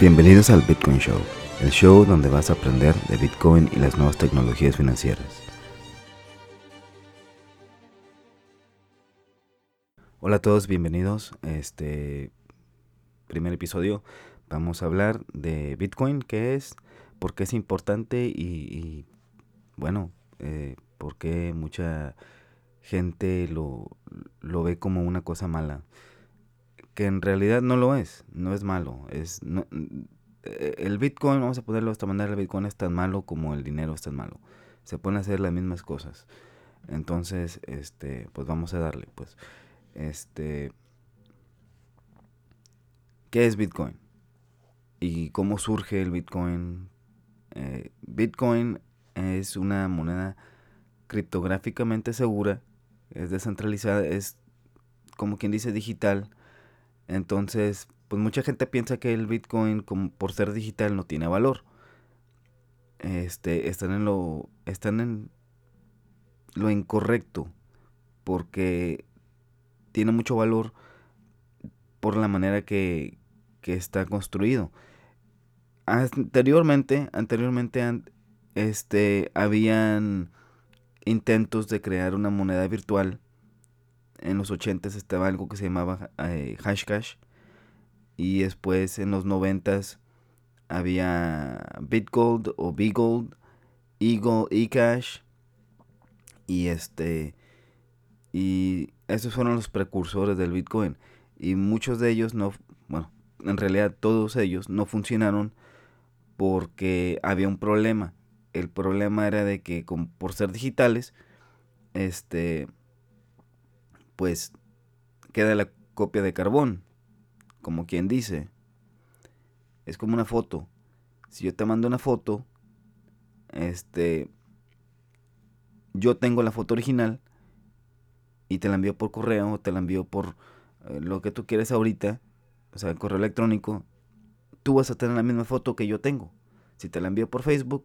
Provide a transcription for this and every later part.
Bienvenidos al Bitcoin Show, el show donde vas a aprender de Bitcoin y las nuevas tecnologías financieras. Hola a todos, bienvenidos a este primer episodio. Vamos a hablar de Bitcoin, qué es, por qué es importante y, bueno, eh, por qué mucha gente lo, lo ve como una cosa mala que en realidad no lo es, no es malo, es eh, el Bitcoin, vamos a ponerlo de esta manera, el Bitcoin es tan malo como el dinero es tan malo. Se pueden hacer las mismas cosas. Entonces, este, pues vamos a darle, pues, este, ¿qué es Bitcoin? ¿Y cómo surge el Bitcoin? Eh, Bitcoin es una moneda criptográficamente segura, es descentralizada, es como quien dice digital, entonces, pues mucha gente piensa que el Bitcoin, como por ser digital, no tiene valor. Este, están en lo, están en lo incorrecto, porque tiene mucho valor por la manera que, que está construido. Anteriormente, anteriormente, este, habían intentos de crear una moneda virtual en los 80 estaba algo que se llamaba eh, Hashcash y después en los 90 había Bitgold o Bigold, Eagle, eCash y este y esos fueron los precursores del Bitcoin y muchos de ellos no, bueno, en realidad todos ellos no funcionaron porque había un problema. El problema era de que por ser digitales, este pues queda la copia de carbón, como quien dice. Es como una foto. Si yo te mando una foto, este, yo tengo la foto original y te la envío por correo o te la envío por eh, lo que tú quieres ahorita, o sea, correo electrónico, tú vas a tener la misma foto que yo tengo. Si te la envío por Facebook,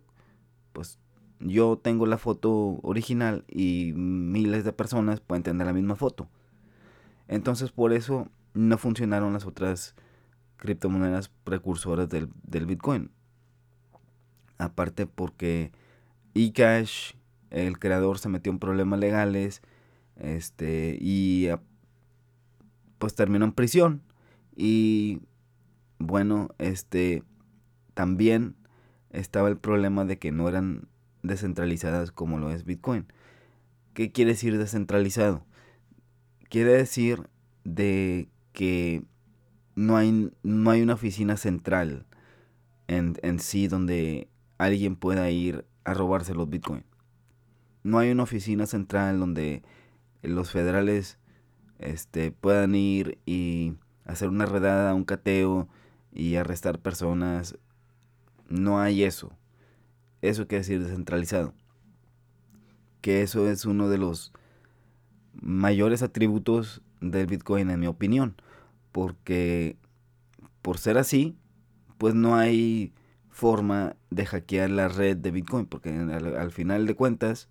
pues yo tengo la foto original y miles de personas pueden tener la misma foto. Entonces por eso no funcionaron las otras criptomonedas precursoras del, Bitcoin. Aparte porque eCash, el creador se metió en problemas legales este, y pues terminó en prisión. Y bueno, este también estaba el problema de que no eran descentralizadas como lo es Bitcoin. ¿Qué quiere decir descentralizado? Quiere decir de que no hay, no hay una oficina central en, en sí donde alguien pueda ir a robarse los Bitcoin. No hay una oficina central donde los federales este, puedan ir y hacer una redada, un cateo y arrestar personas. No hay eso. Eso quiere decir descentralizado. Que eso es uno de los mayores atributos del Bitcoin en mi opinión. Porque por ser así, pues no hay forma de hackear la red de Bitcoin. Porque al, final de cuentas,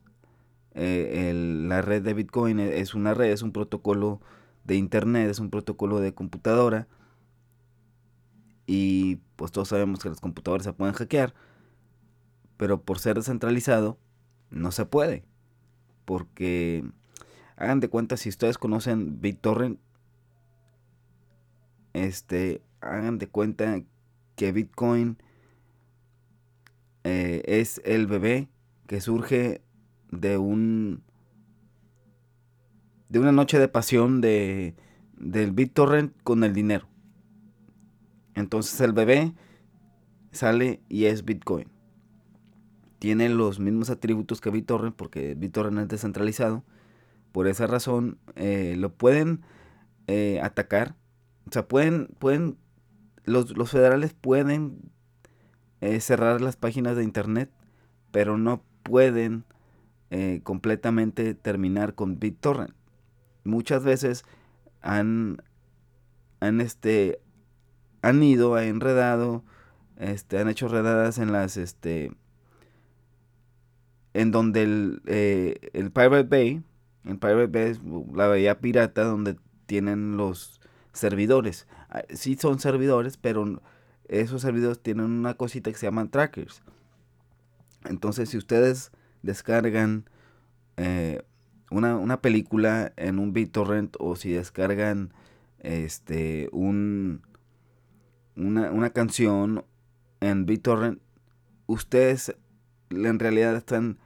eh, la red de Bitcoin e, es una red, es un protocolo de internet, es un protocolo de computadora. Y pues todos sabemos que las computadoras se pueden hackear pero por ser descentralizado no se puede. Porque hagan de cuenta si ustedes conocen BitTorrent, este, hagan de cuenta que Bitcoin eh, es el bebé que surge de un de una noche de pasión de del BitTorrent con el dinero. Entonces el bebé sale y es Bitcoin tiene los mismos atributos que BitTorrent porque BitTorrent es descentralizado. Por esa razón eh, lo pueden eh, atacar. O sea, pueden, pueden, los, federales pueden eh, cerrar las páginas de internet, pero no pueden completamente terminar con BitTorrent. Muchas veces han, han, este, han ido, han enredado, este, han hecho redadas en las, este, en donde el, eh, el Pirate Bay, el Pirate Bay es la bahía pirata donde tienen los servidores. Ah, sí son servidores, pero esos servidores tienen una cosita que se llaman trackers. Entonces, si ustedes descargan eh, una, película en un BitTorrent o si descargan este un una, una canción en BitTorrent, ustedes en realidad están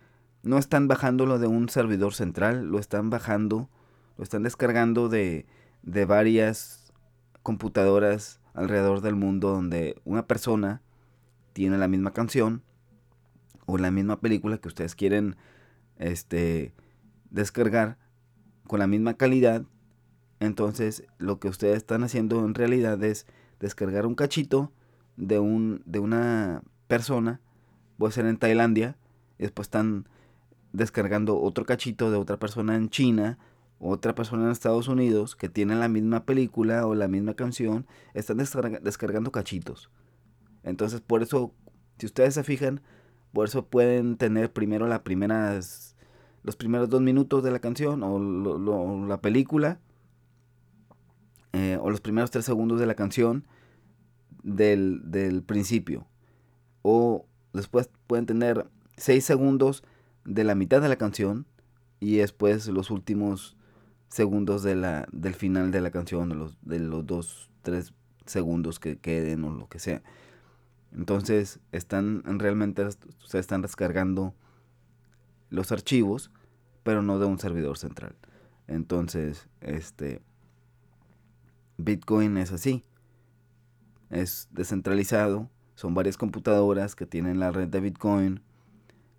no están bajándolo de un servidor central, lo están bajando, lo están descargando de, de varias computadoras alrededor del mundo donde una persona tiene la misma canción o la misma película que ustedes quieren este descargar con la misma calidad. Entonces lo que ustedes están haciendo en realidad es descargar un cachito de un de una persona puede ser en Tailandia y después están descargando otro cachito de otra persona en China otra persona en Estados Unidos que tiene la misma película o la misma canción, están descargando cachitos. Entonces, por eso, si ustedes se fijan, por eso pueden tener primero las primeras, los primeros dos minutos de la canción o la película, eh, o los primeros tres segundos de la canción del, del principio. O después pueden tener seis segundos de la mitad de la canción y después los últimos segundos de la, del final de la canción, de los, de los dos, tres segundos que queden o lo que sea. Entonces, están realmente, se están descargando los archivos, pero no de un servidor central. Entonces, este, Bitcoin es así. Es descentralizado. Son varias computadoras que tienen la red de Bitcoin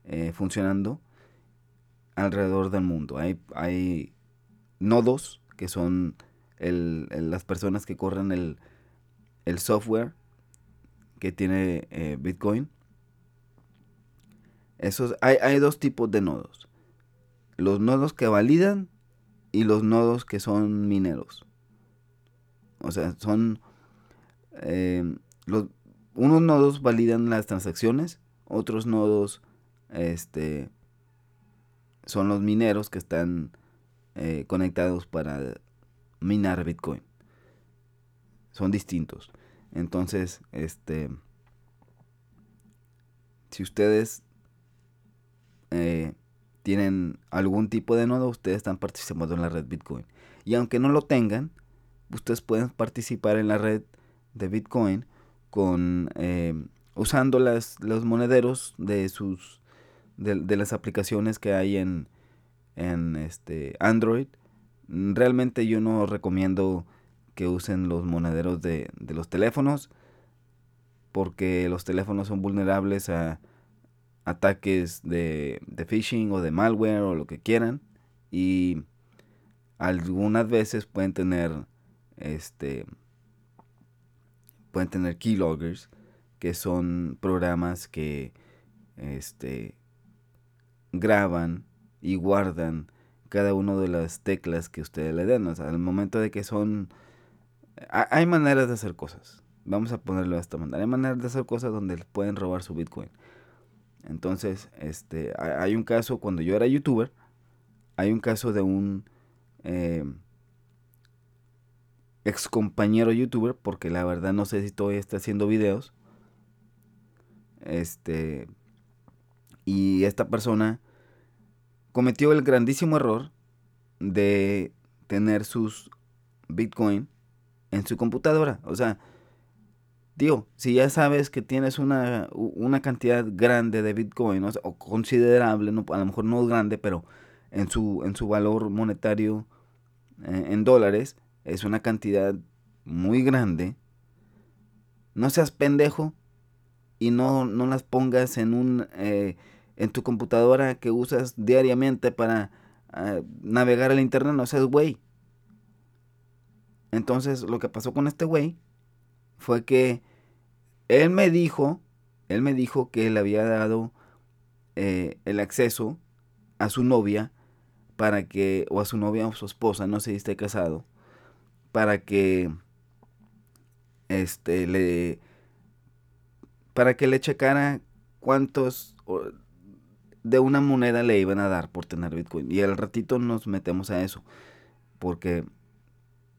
eh, funcionando alrededor del mundo. Hay, hay nodos, que son las personas que corren el, software que tiene eh, Bitcoin. Esos, hay, hay, dos tipos de nodos. Los nodos que validan y los nodos que son mineros. O sea, son... Eh, los, unos nodos validan las transacciones, otros nodos este, son los mineros que están eh, conectados para minar Bitcoin. Son distintos. Entonces, este, si ustedes eh, tienen algún tipo de nodo, ustedes están participando en la red Bitcoin. Y aunque no lo tengan, ustedes pueden participar en la red de Bitcoin con eh, usando las, los monederos de sus de las aplicaciones que hay en, en este Android. Realmente yo no recomiendo que usen los monederos de, los teléfonos porque los teléfonos son vulnerables a ataques de, de phishing o de malware o lo que quieran y algunas veces pueden tener este pueden tener keyloggers que son programas que este graban y guardan cada una de las teclas que ustedes le den. O sea, al momento de que son... Hay maneras de hacer cosas. Vamos a ponerlo de esta manera. Hay maneras de hacer cosas donde pueden robar su Bitcoin. Entonces, este, hay un caso, cuando yo era youtuber, hay un caso de un eh, ex compañero youtuber, porque la verdad no sé si todavía está haciendo videos. Este, y esta persona cometió el grandísimo error de tener sus Bitcoin en su computadora. O sea, digo, si ya sabes que tienes una, cantidad grande de Bitcoin, o, considerable, no, a lo mejor no grande, pero en su, en su valor monetario eh, en dólares, es una cantidad muy grande. No seas pendejo y no, no las pongas en un... Eh, en tu computadora que usas diariamente para ah, navegar el internet, no seas güey. Entonces lo que pasó con este güey fue que él me dijo, él me dijo que le había dado eh, el acceso a su novia para que, o a su novia o su esposa, no sé si casado, para que, este, le, para que le checara cuántos de una moneda le iban a dar por tener Bitcoin. Y al ratito nos metemos a eso. Porque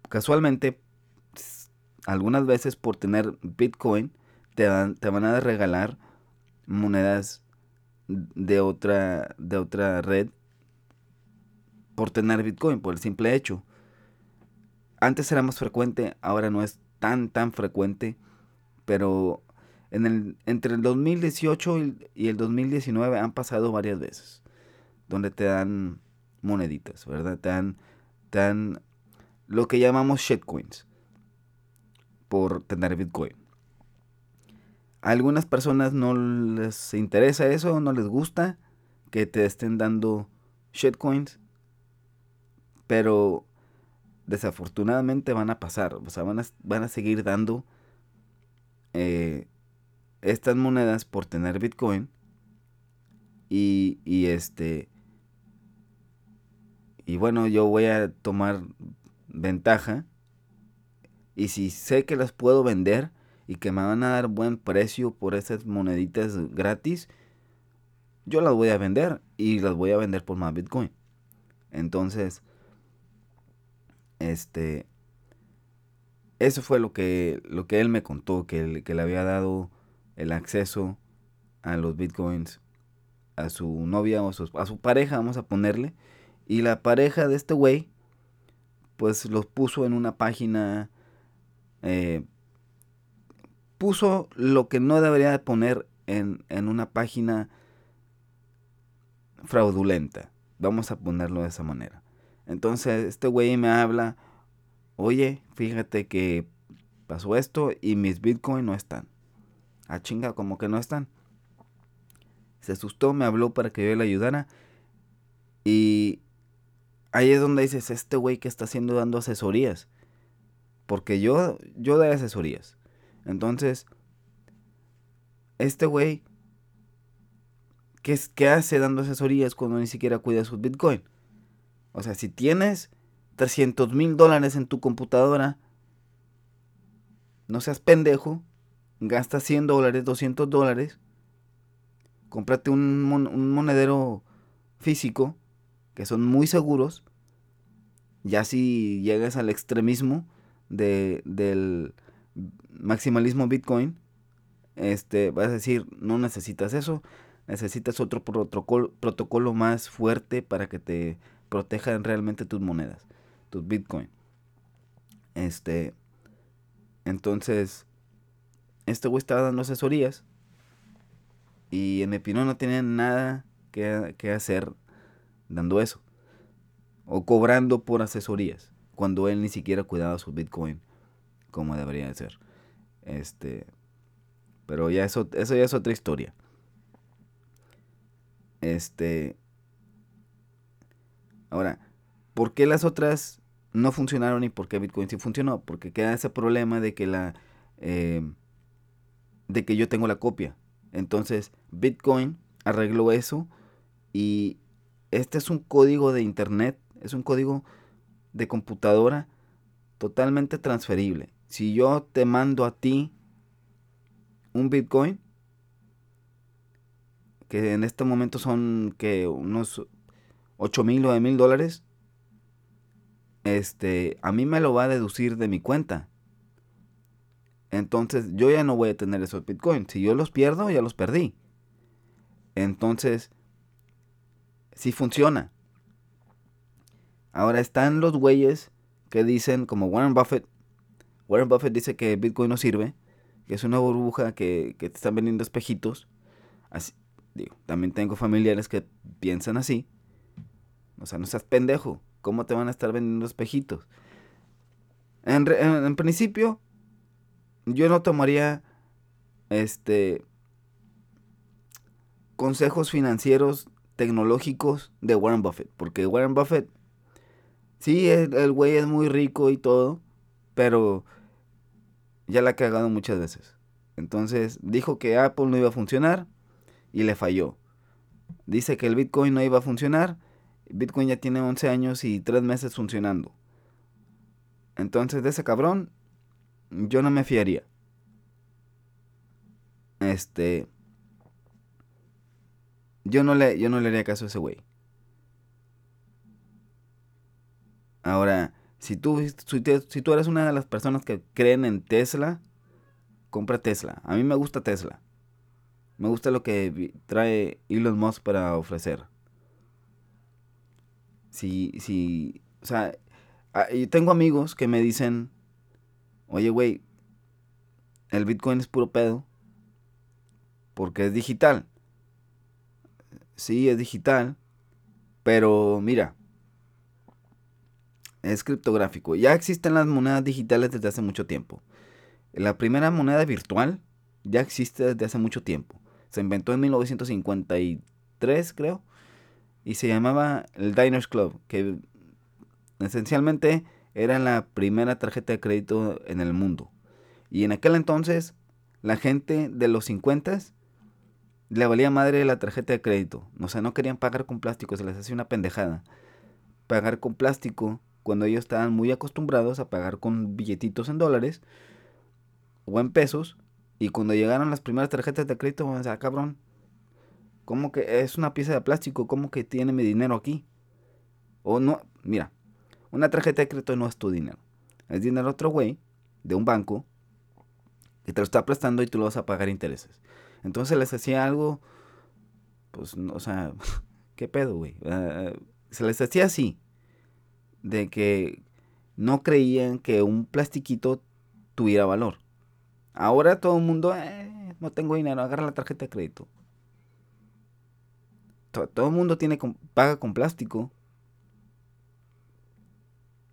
casualmente, algunas veces por tener Bitcoin, te, dan, te van a regalar monedas de otra, de otra red por tener Bitcoin, por el simple hecho. Antes era más frecuente, ahora no es tan, tan frecuente, pero en el, entre el 2018 y el 2019 han pasado varias veces, donde te dan moneditas, ¿verdad? Te dan, te dan lo que llamamos shitcoins por tener Bitcoin. A algunas personas no les interesa eso, no les gusta que te estén dando shitcoins, pero desafortunadamente van a pasar, o sea, van a, van a seguir dando eh, estas monedas por tener Bitcoin y, y este y bueno, yo voy a tomar ventaja y si sé que las puedo vender y que me van a dar buen precio por esas moneditas gratis, yo las voy a vender y las voy a vender por más Bitcoin. Entonces, este, eso fue lo que, lo que él me contó, que, que le había dado el acceso a los Bitcoins a su novia o a su pareja, vamos a ponerle. Y la pareja de este güey, pues los puso en una página eh, puso lo que no debería de poner en, una página fraudulenta. Vamos a ponerlo de esa manera. Entonces este güey me habla, oye, fíjate que pasó esto y mis bitcoins no están. Ah, chinga, como que no están. Se asustó, me habló para que yo le ayudara. Y ahí es donde dices, este güey que está haciendo dando asesorías. Porque yo, yo doy asesorías. Entonces, este güey, ¿qué, ¿qué hace dando asesorías cuando ni siquiera cuida su Bitcoin? O sea, si tienes 300 mil dólares en tu computadora, no seas pendejo, gasta 100 dólares, 200 dólares, cómprate un, monedero físico, que son muy seguros, ya si llegas al extremismo de, del maximalismo Bitcoin, este, vas a decir, no necesitas eso, necesitas otro protocolo, protocolo más fuerte para que te protejan realmente tus monedas, tus Bitcoin. Este, entonces, este güey estaba dando asesorías y en mi opinión no tenía nada que, que hacer dando eso o cobrando por asesorías cuando él ni siquiera cuidaba su Bitcoin como debería de ser. Este, pero ya eso, eso ya es otra historia. Este, ahora, ¿por qué las otras no funcionaron y por qué Bitcoin sí funcionó? Porque queda ese problema de que la, eh, de que yo tengo la copia. Entonces, Bitcoin arregló eso y este es un código de internet, es un código de computadora totalmente transferible. Si yo te mando a ti un Bitcoin, que en este momento son que unos 8 mil o mil dólares, este, a mí me lo va a deducir de mi cuenta. Entonces yo ya no voy a tener esos bitcoins. Si yo los pierdo, ya los perdí. Entonces, si funciona. Ahora están los güeyes que dicen, como Warren Buffett, Warren Buffett dice que Bitcoin no sirve, que es una burbuja que, te están vendiendo espejitos. Así, digo, también tengo familiares que piensan así. O sea, no seas pendejo. ¿Cómo te van a estar vendiendo espejitos? En principio, yo no tomaría este consejos financieros tecnológicos de Warren Buffett. Porque Warren Buffett Sí, el, güey es muy rico y todo, pero ya la ha cagado muchas veces. Entonces dijo que Apple no iba a funcionar y le falló. Dice que el Bitcoin no iba a funcionar. Bitcoin ya tiene 11 años y 3 meses funcionando. Entonces de ese cabrón yo no me fiaría. Este yo no le yo no le haría caso a ese güey. Ahora, si tú, si tú eres una de las personas que creen en Tesla, compra Tesla. A mí me gusta Tesla. Me gusta lo que trae Elon Musk para ofrecer. Si, si, o sea, ah, tengo amigos que me dicen, oye, güey, el Bitcoin es puro pedo. Porque es digital. Sí, es digital. Pero mira, es criptográfico. Ya existen las monedas digitales desde hace mucho tiempo. La primera moneda virtual ya existe desde hace mucho tiempo. Se inventó en 1953, creo. Y se llamaba el Diners Club, que esencialmente era la primera tarjeta de crédito en el mundo. Y en aquel entonces, la gente de los 50 le valía madre la tarjeta de crédito. O sea, no querían pagar con plástico, se les hacía una pendejada. Pagar con plástico cuando ellos estaban muy acostumbrados a pagar con billetitos en dólares o en pesos. Y cuando llegaron las primeras tarjetas de crédito, o sea, cabrón, ¿cómo que es una pieza de plástico? ¿Cómo que tiene mi dinero aquí? O no, mira, una tarjeta de crédito no es tu dinero. Es dinero de otro güey, de un banco, que te lo está prestando y tú lo vas a pagar intereses. Entonces les hacía algo, pues, o sea, ¿qué pedo, güey? Ah, se les hacía así, de que no creían que un plastiquito tuviera valor. Ahora todo el mundo, eh, no tengo dinero, agarra la tarjeta de crédito. Todo, el mundo tiene, paga con plástico.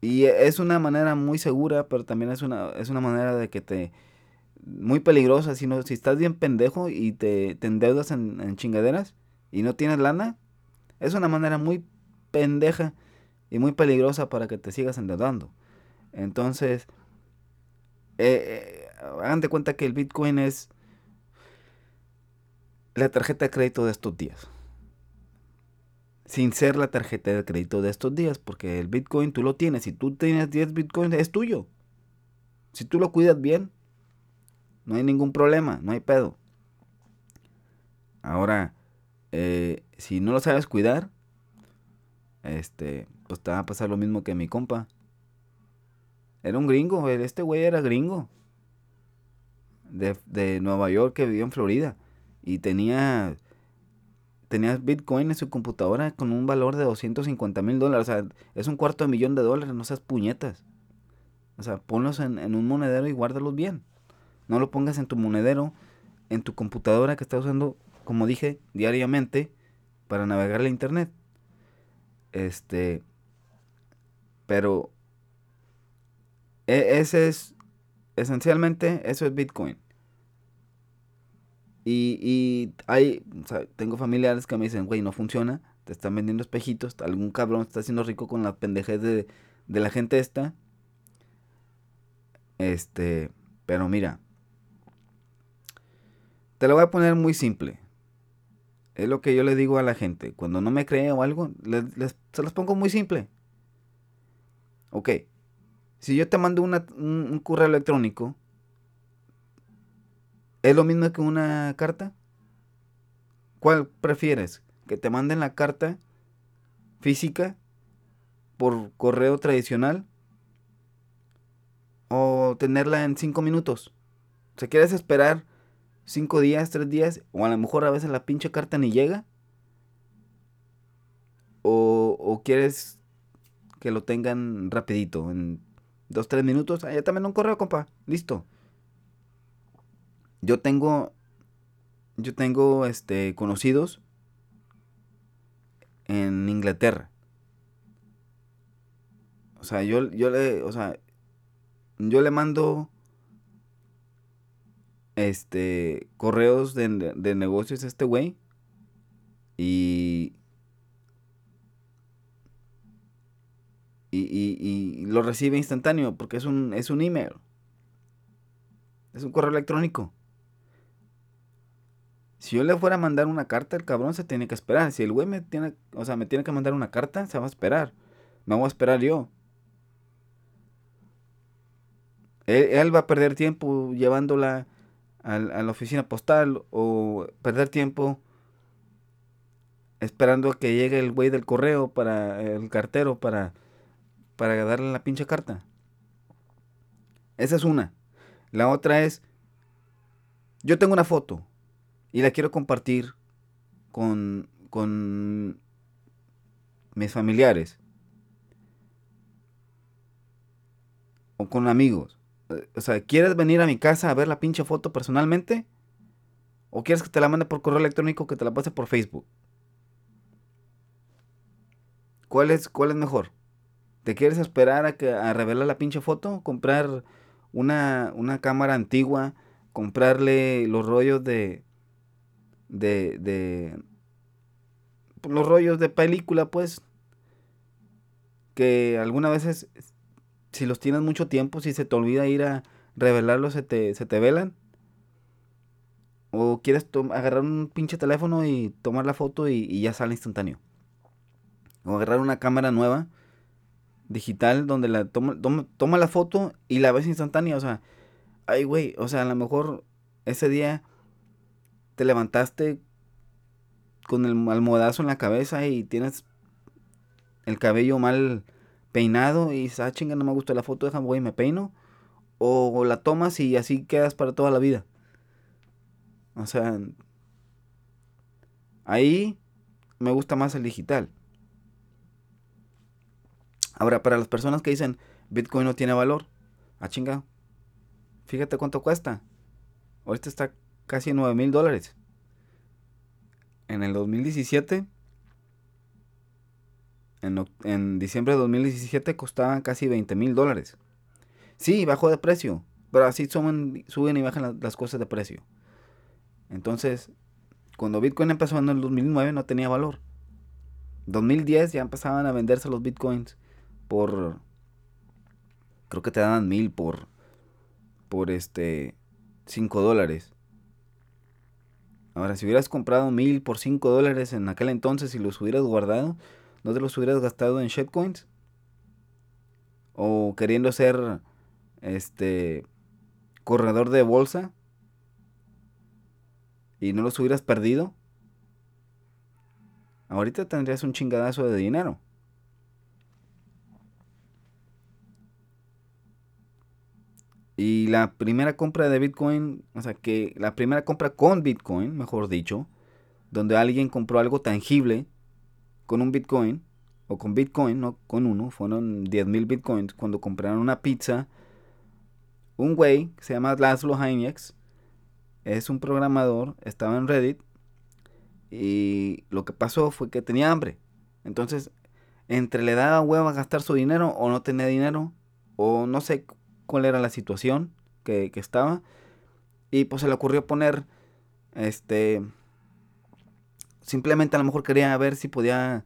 Y es una manera muy segura, pero también es una, es una manera de que te... Muy peligrosa, si, no, si estás bien pendejo y te, te endeudas en, en chingaderas y no tienes lana, es una manera muy pendeja y muy peligrosa para que te sigas endeudando. Entonces, eh, eh, hagan de cuenta que el Bitcoin es la tarjeta de crédito de estos días. Sin ser la tarjeta de crédito de estos días, porque el Bitcoin tú lo tienes. Si tú tienes 10 Bitcoins, es tuyo. Si tú lo cuidas bien, no hay ningún problema, no hay pedo. Ahora, eh, si no lo sabes cuidar, este, pues te va a pasar lo mismo que mi compa. Era un gringo, este güey era gringo de, Nueva York que vivía en Florida y tenía tenía Bitcoin en su computadora con un valor de 250 mil dólares. O sea, es un cuarto de millón de dólares, no seas puñetas. O sea, ponlos en, en, un monedero y guárdalos bien. No lo pongas en tu monedero, en tu computadora que estás usando, como dije, diariamente para navegar la internet. Este. Pero. E, ese es. Esencialmente, eso es Bitcoin. Y, y hay, tengo familiares que me dicen, güey, no funciona, te están vendiendo espejitos, algún cabrón está haciendo rico con la pendejez de, de la gente esta. Este, pero mira, te lo voy a poner muy simple. Es lo que yo le digo a la gente. Cuando no me cree o algo, se los pongo muy simple. Ok. Si yo te mando un correo electrónico ¿Es lo mismo que una carta? ¿Cuál prefieres? ¿Que te manden la carta física por correo tradicional? ¿O tenerla en cinco minutos? ¿Se quieres esperar cinco días, tres días? ¿O a lo mejor a veces la pinche carta ni llega? ¿O, o quieres que lo tengan rapidito, en dos, tres minutos? Ah, ya también un correo, compa. Listo. Yo tengo, yo tengo, este, conocidos en Inglaterra. O sea, yo, yo le, o sea, yo le mando, este, correos de, de negocios a este güey. Y, y, y, y, lo recibe instantáneo porque es un, es un email. Es un correo electrónico. Si yo le fuera a mandar una carta, el cabrón se tiene que esperar. Si el güey me tiene, o sea, me tiene que mandar una carta, se va a esperar. Me voy a esperar yo. Él, va a perder tiempo llevándola a, la oficina postal o perder tiempo esperando a que llegue el güey del correo para el cartero para para darle la pinche carta. Esa es una. La otra es yo tengo una foto y la quiero compartir con, con mis familiares o con amigos. O sea, ¿quieres venir a mi casa a ver la pinche foto personalmente? ¿O quieres que te la mande por correo electrónico que te la pase por Facebook? ¿Cuál es, cuál es mejor? ¿Te quieres esperar a, que, a revelar la pinche foto? ¿Comprar una, una cámara antigua? ¿Comprarle los rollos de, de, de... Los rollos de película, pues? Que algunas veces, si los tienes mucho tiempo, si se te olvida ir a revelarlos, se te, se te velan. O quieres agarrar un pinche teléfono y tomar la foto y, y ya sale instantáneo. O agarrar una cámara nueva digital donde la toma, toma, la foto y la ves instantánea. O sea, ay, güey, o sea, a lo mejor ese día te levantaste con el almohadazo en la cabeza y tienes el cabello mal peinado y dices, ah, chinga, no me gusta la foto, déjame, güey, me peino. O, la tomas y así quedas para toda la vida. O sea, ahí me gusta más el digital. Ahora, para las personas que dicen Bitcoin no tiene valor, ah, chinga. Fíjate cuánto cuesta. Ahorita está casi 9 mil dólares. En el 2017, en, diciembre de 2017 costaban casi 20 mil dólares. Sí, bajó de precio, pero así suben, suben y bajan las cosas de precio. Entonces, cuando Bitcoin empezó en el 2009 no tenía valor. 2010 ya empezaban a venderse los Bitcoins por creo que te daban mil por por este 5 dólares ahora si hubieras comprado mil por 5 dólares en aquel entonces y los hubieras guardado no te los hubieras gastado en shitcoins o queriendo ser este corredor de bolsa y no los hubieras perdido ahorita tendrías un chingadazo de dinero Y la primera compra de Bitcoin, o sea, que la primera compra con Bitcoin, mejor dicho, donde alguien compró algo tangible con un Bitcoin, o con Bitcoin, no con uno, fueron 10.000 Bitcoins, cuando compraron una pizza, un güey, que se llama Laszlo Hayek, es un programador, estaba en Reddit, y lo que pasó fue que tenía hambre. Entonces, entre le daba huevo a gastar su dinero o no tenía dinero, o no sé cuál era la situación que, estaba. Y pues se le ocurrió poner, este, simplemente a lo mejor quería ver si podía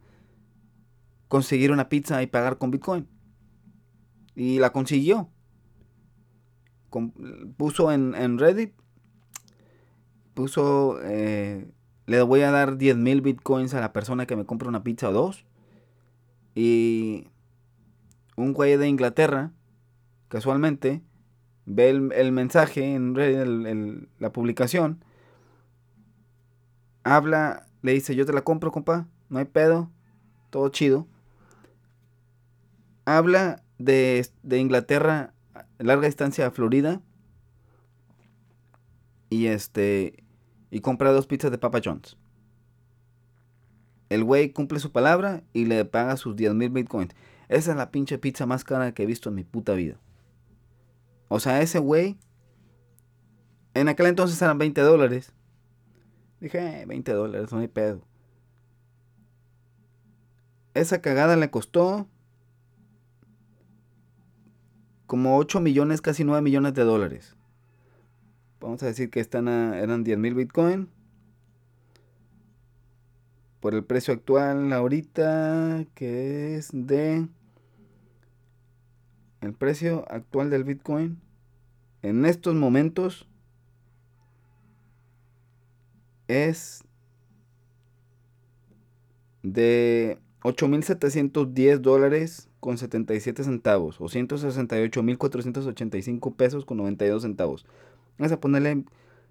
conseguir una pizza y pagar con Bitcoin. Y la consiguió. puso en, Reddit, puso, eh, le voy a dar 10 mil Bitcoins a la persona que me compre una pizza o dos. Y un güey de Inglaterra casualmente, ve el, mensaje en la publicación, habla, le dice, yo te la compro, compa, no hay pedo, todo chido. Habla de, de Inglaterra, larga distancia a Florida, y este, y compra dos pizzas de Papa John's. El güey cumple su palabra y le paga sus 10 mil bitcoins. Esa es la pinche pizza más cara que he visto en mi puta vida. O sea, ese güey, en aquel entonces eran 20 dólares. Dije, 20 eh, dólares, no hay pedo. Esa cagada le costó como 8 millones, casi 9 millones de dólares. Vamos a decir que están eran 10 mil bitcoin. Por el precio actual ahorita, que es de el precio actual del Bitcoin en estos momentos es de 8.710 dólares con 77 centavos o 168.485 pesos con 92 centavos. Vamos a ponerle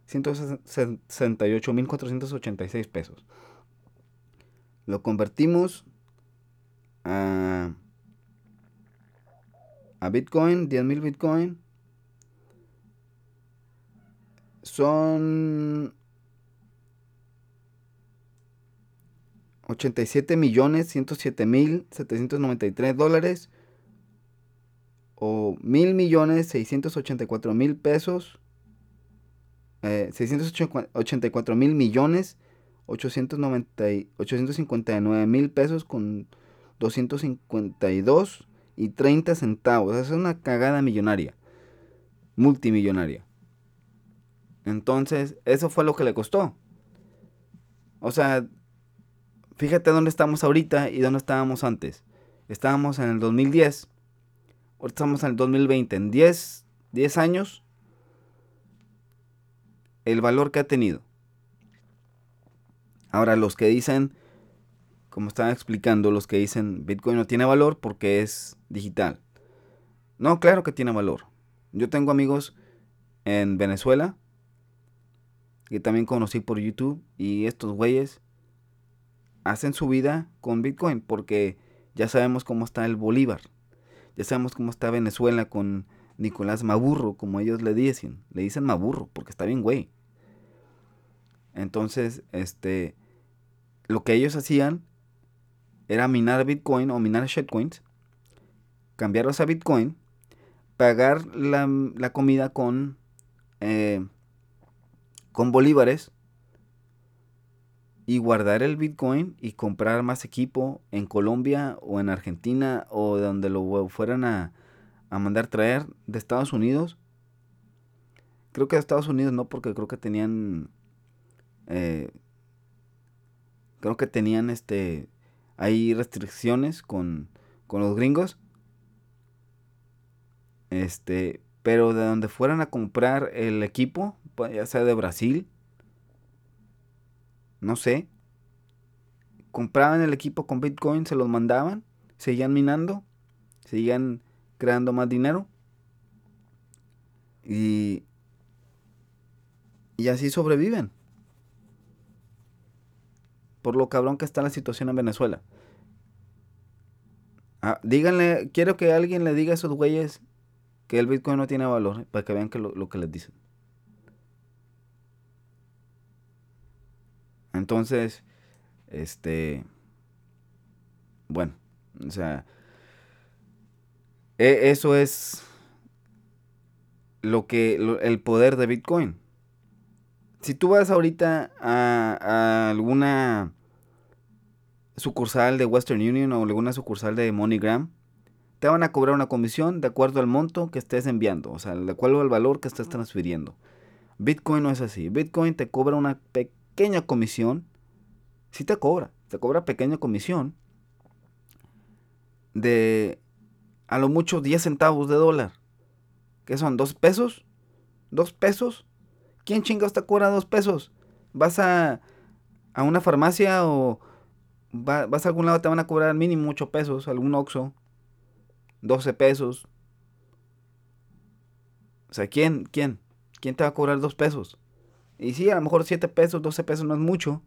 168.486 pesos. Lo convertimos a a Bitcoin, 10.000 Bitcoin, son 87 millones 107 mil 793 dólares o mil millones 684 mil pesos, eh, 684 mil millones 890, 859 mil pesos con 252 y 30 centavos. Es una cagada millonaria, multimillonaria. Entonces, eso fue lo que le costó. O sea, fíjate dónde estamos ahorita y dónde estábamos antes. Estábamos en el 2010 Ahorita estamos en el 2020. En 10, 10 años, el valor que ha tenido. Ahora, los que dicen, como estaba explicando, los que dicen Bitcoin no tiene valor porque es digital. No, claro que tiene valor. Yo tengo amigos en Venezuela que también conocí por YouTube y estos güeyes hacen su vida con Bitcoin porque ya sabemos cómo está el Bolívar. Ya sabemos cómo está Venezuela con Nicolás Maburro, como ellos le dicen. Le dicen Maburro porque está bien güey. Entonces, este, lo que ellos hacían era minar Bitcoin o minar shitcoins, cambiarlos a Bitcoin, pagar la, comida con, eh, con bolívares y guardar el Bitcoin y comprar más equipo en Colombia o en Argentina o donde lo fueran a, mandar traer de Estados Unidos. Creo que de Estados Unidos no, porque creo que tenían. Eh, creo que tenían este. Hay restricciones con, con los gringos. Este. Pero de donde fueran a comprar el equipo, ya sea de Brasil no sé, compraban el equipo con Bitcoin, se los mandaban, seguían minando, seguían creando más dinero. Y, y así sobreviven. Por lo cabrón que está la situación en Venezuela. Ah, díganle, quiero que alguien le diga a esos güeyes que el Bitcoin no tiene valor, para que vean que lo que les dicen. Entonces, este, bueno, o sea, e, eso es lo que, el poder de Bitcoin. Si tú vas ahorita a, alguna sucursal de Western Union o alguna sucursal de MoneyGram, te van a cobrar una comisión de acuerdo al monto que estés enviando, o sea, de acuerdo al valor que estés transfiriendo. Bitcoin no es así. Bitcoin te cobra una pequeña comisión, si te cobra, te cobra pequeña comisión de a lo mucho 10 centavos de dólar. ¿Qué son? ¿Dos pesos? ¿Dos pesos? ¿Quién chingados te cobra dos pesos? ¿Vas a, a una farmacia o vas a algún lado te van a cobrar mínimo 8 pesos? ¿Algún Oxxo? 12 pesos. O sea, ¿quién? ¿Quién? ¿Quién te va a cobrar dos pesos? Y sí, a lo mejor 7 pesos, 12 pesos no es mucho.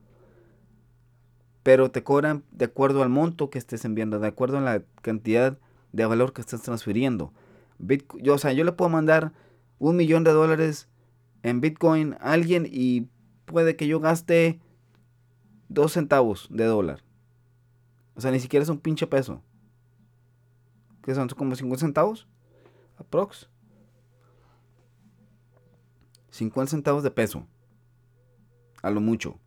Pero te cobran de acuerdo al monto que estés enviando, de acuerdo a la cantidad de valor que estés transfiriendo. yo, o sea, yo le puedo mandar un millón de dólares en Bitcoin a alguien y puede que yo gaste dos centavos de dólar. O sea, ni siquiera es un pinche peso. ¿Qué son? ¿Como 50 centavos? Aprox. 50 centavos de peso a lo mucho.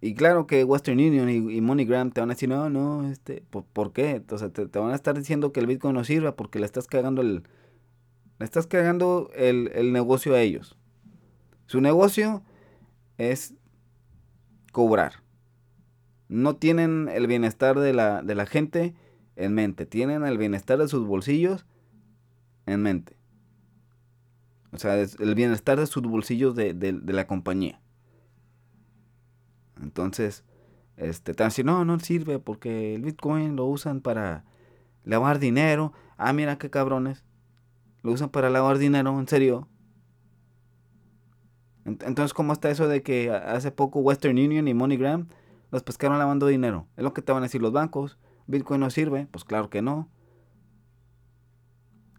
Y claro que Western Union y, MoneyGram te van a decir, no, no, este, ¿por, qué? O sea, te, van a estar diciendo que el Bitcoin no sirva porque le estás cagando el, le estás cagando el, el negocio a ellos. Su negocio es cobrar. No tienen el bienestar de la, de la gente en mente, tienen el bienestar de sus bolsillos en mente. O sea, el bienestar de sus bolsillos de, la compañía. Entonces, este, te van no, no sirve porque el Bitcoin lo usan para lavar dinero. Ah, mira qué cabrones. Lo usan para lavar dinero, en serio. Entonces, ¿cómo está eso de que hace poco Western Union y MoneyGram los pescaron lavando dinero? Es lo que te van a decir los bancos. Bitcoin no sirve. Pues claro que no.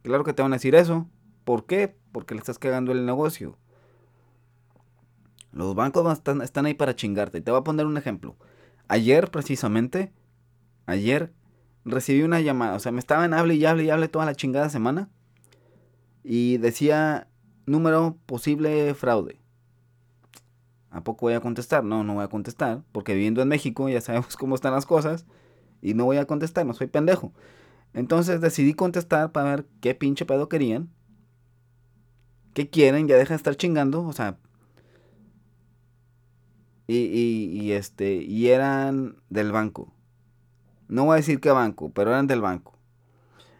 Claro que te van a decir eso. ¿Por qué? porque le estás cagando el negocio. Los bancos están, están ahí para chingarte. Te voy a poner un ejemplo. Ayer, precisamente, ayer recibí una llamada. O sea, me estaban hable y hable y hable toda la chingada semana. Y decía número posible fraude. ¿A poco voy a contestar? No, no voy a contestar. Porque viviendo en México ya sabemos cómo están las cosas. Y no voy a contestar, no soy pendejo. Entonces decidí contestar para ver qué pinche pedo querían. ¿Qué quieren? Ya deja de estar chingando. O sea. Y, y, y este. Y eran del banco. No voy a decir qué banco, pero eran del banco.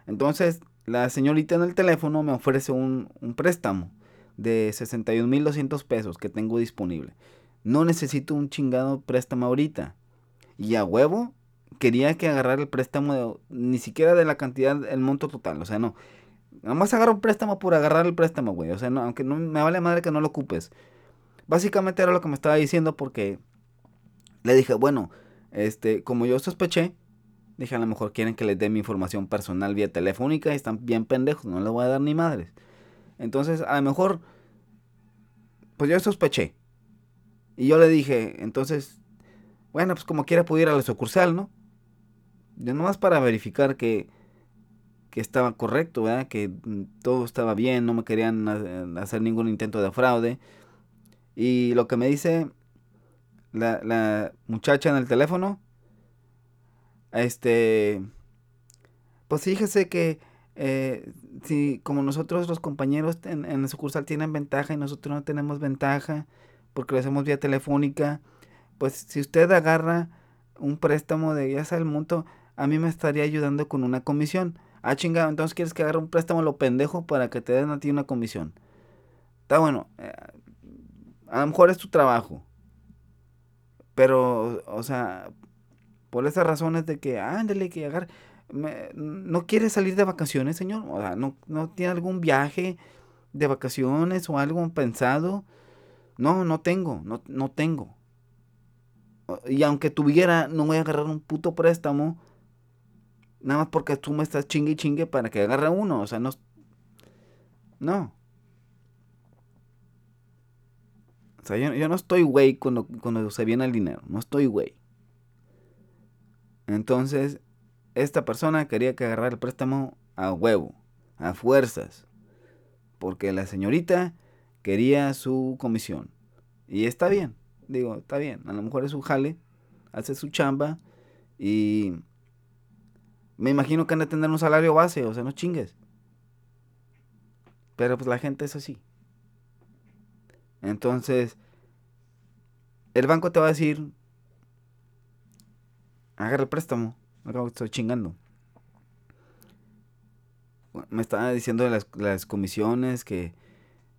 Entonces, la señorita en el teléfono me ofrece un, un préstamo de 61.200 pesos que tengo disponible. No necesito un chingado préstamo ahorita. Y a huevo quería que agarrara el préstamo ni siquiera de la cantidad, el monto total. O sea, no. Nada más agarro un préstamo por agarrar el préstamo, güey. O sea, no, aunque no me vale madre que no lo ocupes. Básicamente era lo que me estaba diciendo porque le dije, bueno, este, como yo sospeché, dije a lo mejor quieren que les dé mi información personal vía telefónica y están bien pendejos, no les voy a dar ni madres. Entonces, a lo mejor, pues yo sospeché. Y yo le dije, entonces, bueno, pues como quiera pudiera ir a la sucursal, ¿no? Yo nomás para verificar que, que estaba correcto, ¿verdad? Que todo estaba bien, no me querían hacer ningún intento de fraude. Y lo que me dice la, la muchacha en el teléfono, este, pues fíjese que eh, si como nosotros los compañeros en, en la sucursal tienen ventaja y nosotros no tenemos ventaja porque lo hacemos vía telefónica, pues si usted agarra un préstamo de ya sea el monto, a mí me estaría ayudando con una comisión. Ah, chingado, entonces quieres que agarre un préstamo lo pendejo para que te den a ti una comisión. Está bueno, eh, a lo mejor es tu trabajo. Pero, o sea, por esas razones de que, ándale, que agarre. ¿No quiere salir de vacaciones, señor? O sea, ¿no, ¿no tiene algún viaje de vacaciones o algo pensado? No, no tengo, no, no tengo. Y aunque tuviera, no voy a agarrar un puto préstamo. Nada más porque tú me estás chingue y chingue para que agarre uno. O sea, no. No. O sea, yo, no estoy güey cuando, cuando se viene el dinero. No estoy güey. Entonces, esta persona quería que agarrara el préstamo a huevo, a fuerzas. Porque la señorita quería su comisión. Y está bien. Digo, está bien, a lo mejor es su jale, hace su chamba y me imagino que han de tener un salario base, o sea, no chingues. Pero pues la gente es así. Entonces, el banco te va a decir, agarra el préstamo, estoy chingando. Me estaba diciendo de las, las comisiones que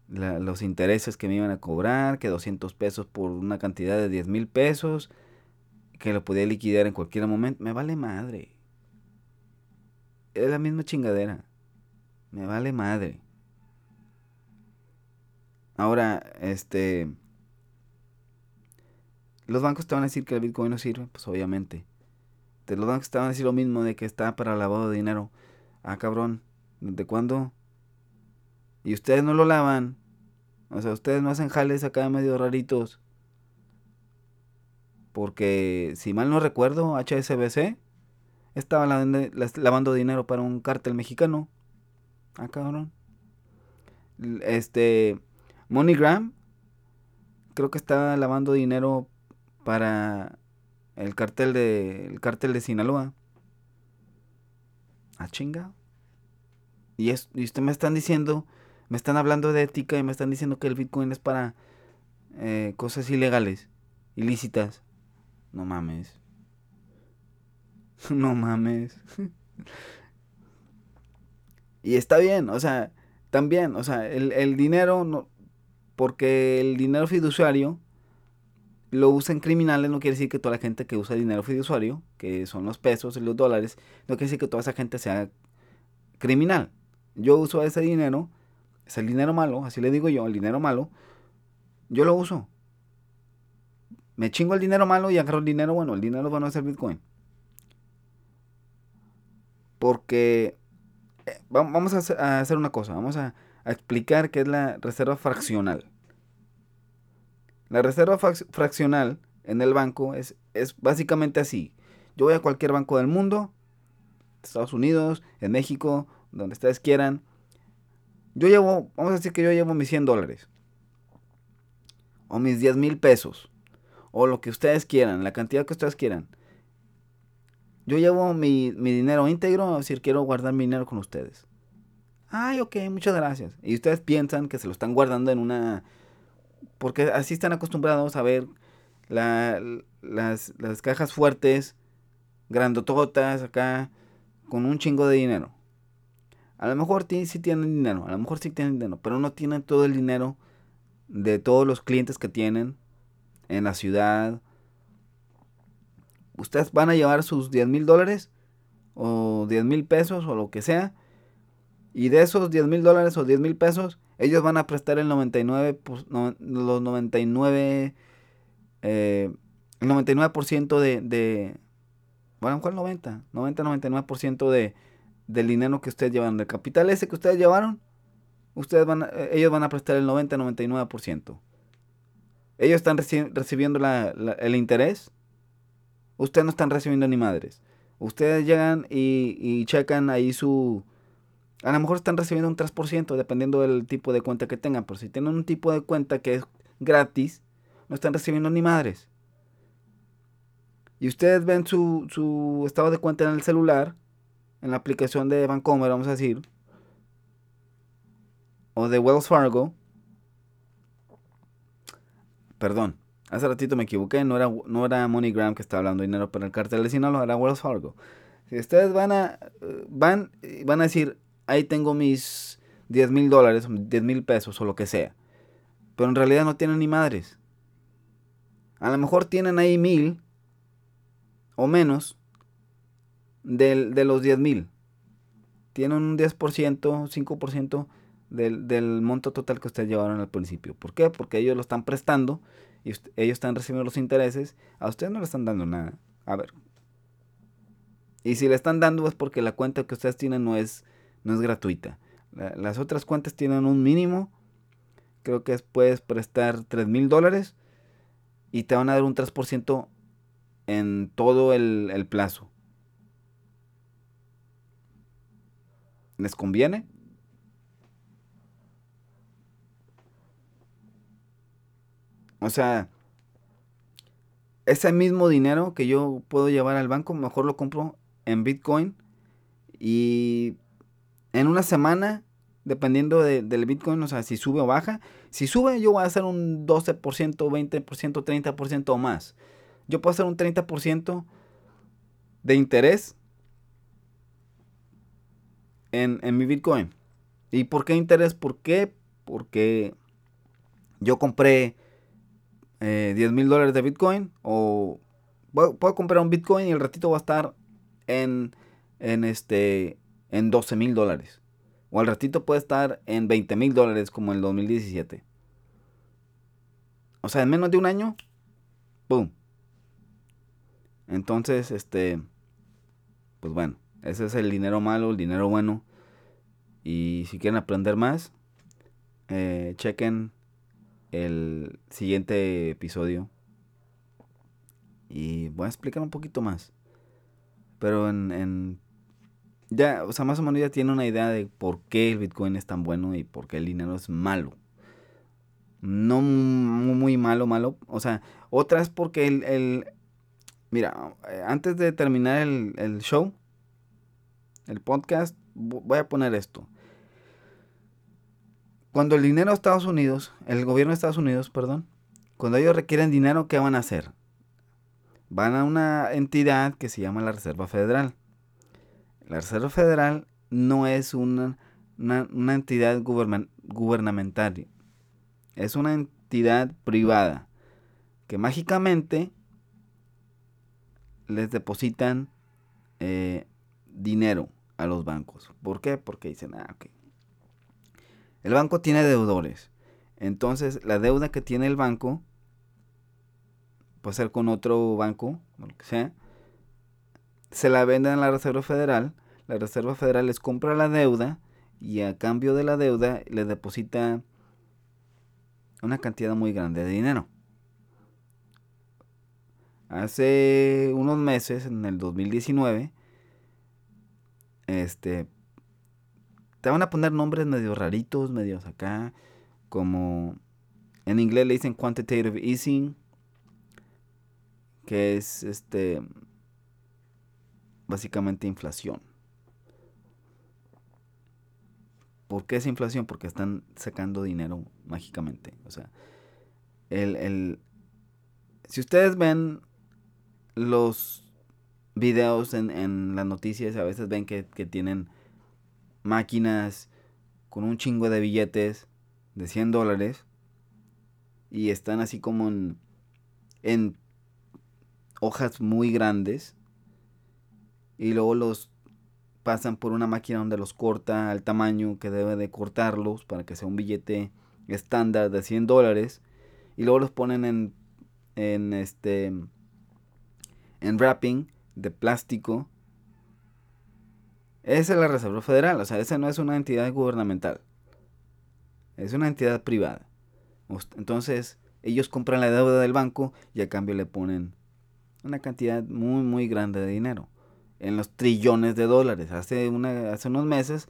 los intereses que me iban a cobrar, que 200 pesos por una cantidad de 10 mil pesos, que lo podía liquidar en cualquier momento. Me vale madre. Es la misma chingadera. Me vale madre. Ahora, este... Los bancos te van a decir que el Bitcoin no sirve, pues obviamente. De los bancos te van a decir lo mismo de que está para lavado de dinero. Ah, cabrón, ¿desde cuándo? Y ustedes no lo lavan. O sea, ustedes no hacen jales acá medio raritos. Porque, si mal no recuerdo, HSBC estaba lavando, dinero para un cártel mexicano. Ah, cabrón. Este, MoneyGram, creo que estaba lavando dinero para el cartel de, el cartel de Sinaloa. Ah, chinga. Y, es, y usted me están diciendo me están hablando de ética y me están diciendo que el Bitcoin es para eh, cosas ilegales, ilícitas. No mames. no mames. y está bien, o sea, también, o sea, el, el dinero, no, porque el dinero fiduciario lo usan criminales, no quiere decir que toda la gente que usa dinero fiduciario, que son los pesos y los dólares, no quiere decir que toda esa gente sea criminal. Yo uso ese dinero es el dinero malo, así le digo yo, el dinero malo, yo lo uso. Me chingo el dinero malo y agarro el dinero bueno. El dinero bueno es el Bitcoin. Porque eh, vamos a hacer una cosa, vamos a, a explicar qué es la reserva fraccional. La reserva fraccional en el banco es, es básicamente así. Yo voy a cualquier banco del mundo, Estados Unidos, en México, donde ustedes quieran. Yo llevo, vamos a decir que yo llevo mis 100 dólares. O mis 10 mil pesos. O lo que ustedes quieran, la cantidad que ustedes quieran. Yo llevo mi, mi dinero íntegro, es decir, quiero guardar mi dinero con ustedes. Ay, ok, muchas gracias. Y ustedes piensan que se lo están guardando en una... Porque así están acostumbrados a ver las, las cajas fuertes, grandototas acá, con un chingo de dinero. A lo mejor sí tienen dinero, a lo mejor sí tienen dinero, pero no tienen todo el dinero de todos los clientes que tienen en la ciudad. Ustedes van a llevar sus 10 mil dólares o 10 mil pesos o lo que sea. Y de esos 10 mil dólares o 10 mil pesos, ellos van a prestar el 99, los 99, eh, el 99% de, de, bueno, ¿cuál 90? 90-99% de, del dinero que ustedes llevan, del capital ese que ustedes llevaron, ustedes van eh, ellos van a prestar el 90-99%. Ellos están recibiendo el interés, ustedes no están recibiendo ni madres. Ustedes llegan y, y checan ahí su... A lo mejor están recibiendo un 3% dependiendo del tipo de cuenta que tengan, pero si tienen un tipo de cuenta que es gratis, no están recibiendo ni madres. Y ustedes ven su, su estado de cuenta en el celular, en la aplicación de Vancomer, vamos a decir, o de Wells Fargo. Perdón, hace ratito me equivoqué, no era, no era MoneyGram que estaba hablando dinero para el cartel de Sinaloa, era Wells Fargo. Si ustedes van a, van, van a decir, ahí tengo mis 10 mil dólares, 10 mil pesos o lo que sea. Pero en realidad no tienen ni madres. A lo mejor tienen ahí mil o menos de los 10 mil. Tienen un 10%, 5% del, del monto total que ustedes llevaron al principio. ¿Por qué? Porque ellos lo están prestando y ellos están recibiendo los intereses. A ustedes no le están dando nada. A ver. Y si le están dando es porque la cuenta que ustedes tienen no es, no es gratuita. las otras cuentas tienen un mínimo. Creo que puedes prestar 3 mil dólares y te van a dar un 3% en todo el, plazo. ¿Les conviene? O sea, ese mismo dinero que yo puedo llevar al banco, mejor lo compro en Bitcoin. Y en una semana, dependiendo del Bitcoin, o sea, si sube o baja. Si sube, yo voy a hacer un 12%, 20%, 30% o más yo puedo hacer un 30% de interés en, mi Bitcoin. ¿Y por qué interés? ¿Por qué? Porque yo compré eh, 10 mil dólares de Bitcoin o puedo comprar un Bitcoin y el ratito va a estar en, en, este, en 12 mil dólares. O al ratito puede estar en 20 mil dólares como en el 2017. O sea, en menos de un año, ¡pum! Entonces, este, pues bueno, ese es el dinero malo, el dinero bueno. Y si quieren aprender más, eh, chequen el siguiente episodio. Y voy a explicar un poquito más. Pero en, ya, o sea, más o menos ya tiene una idea de por qué el Bitcoin es tan bueno y por qué el dinero es malo. No muy, malo, malo. O sea, otra es porque el, Mira, eh, antes de terminar el, show, el podcast, voy a poner esto. Cuando el dinero de Estados Unidos, el gobierno de Estados Unidos, perdón, cuando ellos requieren dinero, ¿qué van a hacer? Van a una entidad que se llama la Reserva Federal. La Reserva Federal no es una, una entidad gubernamental, es una entidad privada que mágicamente les depositan eh, dinero a los bancos. ¿Por qué? Porque dicen, ah, ok. El banco tiene deudores. Entonces, la deuda que tiene el banco, puede ser con otro banco, o lo que sea, se la venden a la Reserva Federal. La Reserva Federal les compra la deuda y a cambio de la deuda le deposita una cantidad muy grande de dinero. Hace unos meses, en el 2019, este, te van a poner nombres medio raritos, medios acá, como en inglés le dicen quantitative easing, que es este básicamente inflación. ¿Por qué es inflación? Porque están sacando dinero mágicamente. O sea, el, si ustedes ven los videos en, las noticias, a veces ven que, que, tienen máquinas con un chingo de billetes de 100 dólares y están así como en, en hojas muy grandes y luego los pasan por una máquina donde los corta al tamaño que debe de cortarlos para que sea un billete estándar de 100 dólares y luego los ponen en, en este en wrapping de plástico. Esa es la Reserva Federal o sea esa no es una entidad gubernamental es una entidad privada. Entonces ellos compran la deuda del banco y a cambio le ponen una cantidad muy muy grande de dinero en los trillones de dólares. Hace, una, hace unos meses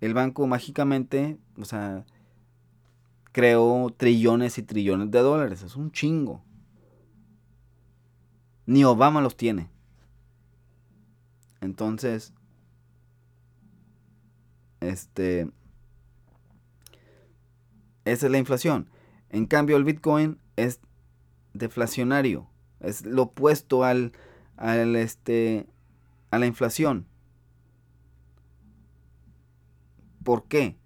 el banco mágicamente, o sea, creó trillones y trillones de dólares. Es un chingo. Ni Obama los tiene. Entonces, este, esa es la inflación. En cambio, el Bitcoin es deflacionario. Es lo opuesto al, al, este, a la inflación. ¿Por qué?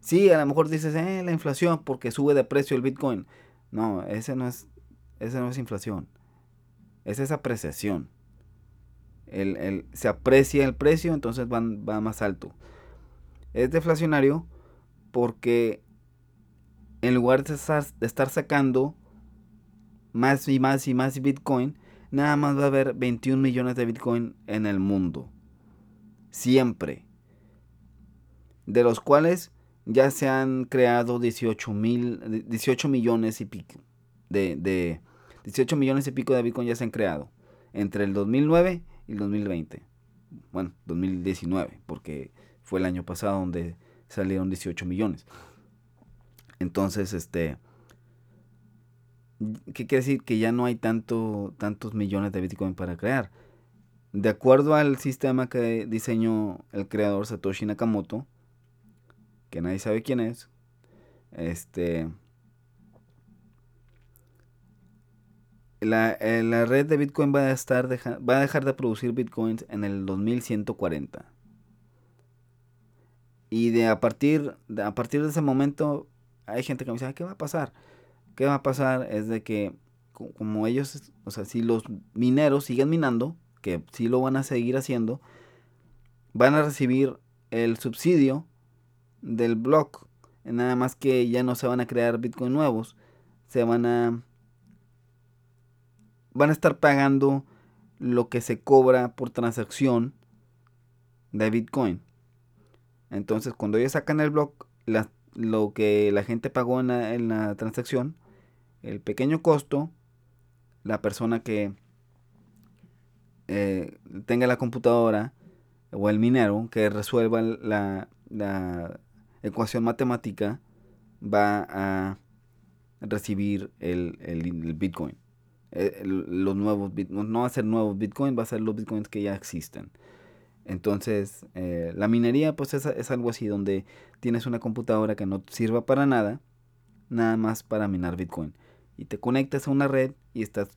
Sí, a lo mejor dices, eh, la inflación porque sube de precio el Bitcoin. No, ese no es, ese no es inflación. Es esa apreciación. El, se aprecia el precio, entonces va más alto. Es deflacionario porque en lugar de estar, de estar sacando más y más y más Bitcoin, nada más va a haber 21 millones de Bitcoin en el mundo. Siempre. De los cuales ya se han creado 18, mil, 18 millones y pico. De, de 18 millones y pico de Bitcoin ya se han creado. Entre el 2009 y el 2020. Bueno, 2019, porque fue el año pasado donde salieron 18 millones. Entonces, este ¿Qué quiere decir? Que ya no hay tanto, tantos millones de Bitcoin para crear. De acuerdo al sistema que diseñó el creador Satoshi Nakamoto, que nadie sabe quién es, este, la, eh, la red de Bitcoin va a, estar va a dejar de producir Bitcoins en el 2140. Y de a partir, de, a partir de ese momento hay gente que me dice, ¿qué va a pasar? ¿Qué va a pasar? Es de que como ellos, o sea, si los mineros siguen minando, que sí lo van a seguir haciendo, van a recibir el subsidio del block. Nada más que ya no se van a crear Bitcoin nuevos. Se van a... Van a estar pagando lo que se cobra por transacción de Bitcoin. Entonces, cuando ellos sacan el block, lo que la gente pagó en la transacción, el pequeño costo, la persona que eh, tenga la computadora o el minero que resuelva la, ecuación matemática va a recibir el, Bitcoin. Eh, los nuevos no va a ser nuevos Bitcoin, va a ser los Bitcoins que ya existen. Entonces, eh, la minería pues es, es, algo así donde tienes una computadora que no sirva para nada, nada más para minar Bitcoin y te conectas a una red y estás,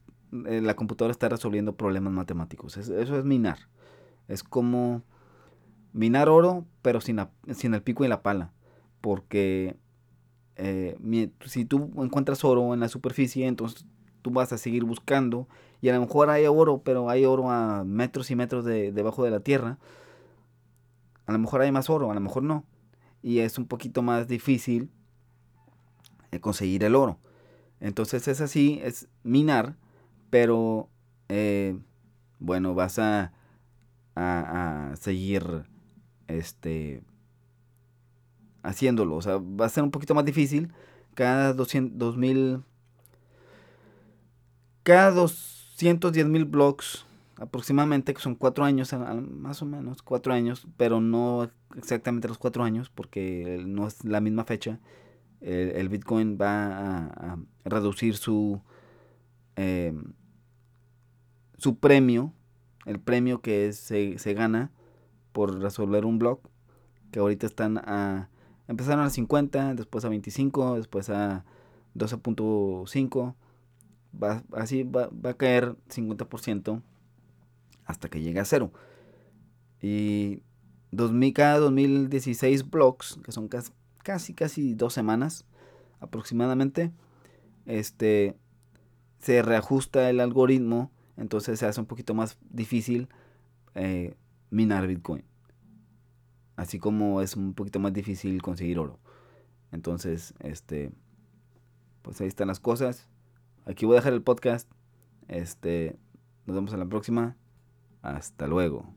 eh, la computadora está resolviendo problemas matemáticos. eso es minar. Es como minar oro, pero sin, sin el pico y la pala. Porque eh, si tú encuentras oro en la superficie, entonces tú vas a seguir buscando. Y a lo mejor hay oro, pero hay oro a metros y metros de, debajo de la tierra. A lo mejor hay más oro, a lo mejor no. Y es un poquito más difícil eh, conseguir el oro. Entonces es así, es minar, pero eh, bueno, vas a, a, seguir este haciéndolo. O sea, va a ser un poquito más difícil. Cada 200, 2000, cada 210 mil blogs aproximadamente, que son cuatro años, más o menos, cuatro años, pero no exactamente los cuatro años, porque no es la misma fecha. El, Bitcoin va a, reducir su, em, su premio, el premio que se, se gana por resolver un blog, que ahorita están a Empezaron a 50, después a 25, después a 12.5. Va, así va, a caer 50% hasta que llegue a cero. Y 2000, cada 2016 blocks, que son casi, casi, casi dos semanas aproximadamente, este, se reajusta el algoritmo, entonces se hace un poquito más difícil eh, minar Bitcoin. Así como es un poquito más difícil conseguir oro. Entonces, este, pues ahí están las cosas. Aquí voy a dejar el podcast. Este, nos vemos en la próxima. Hasta luego.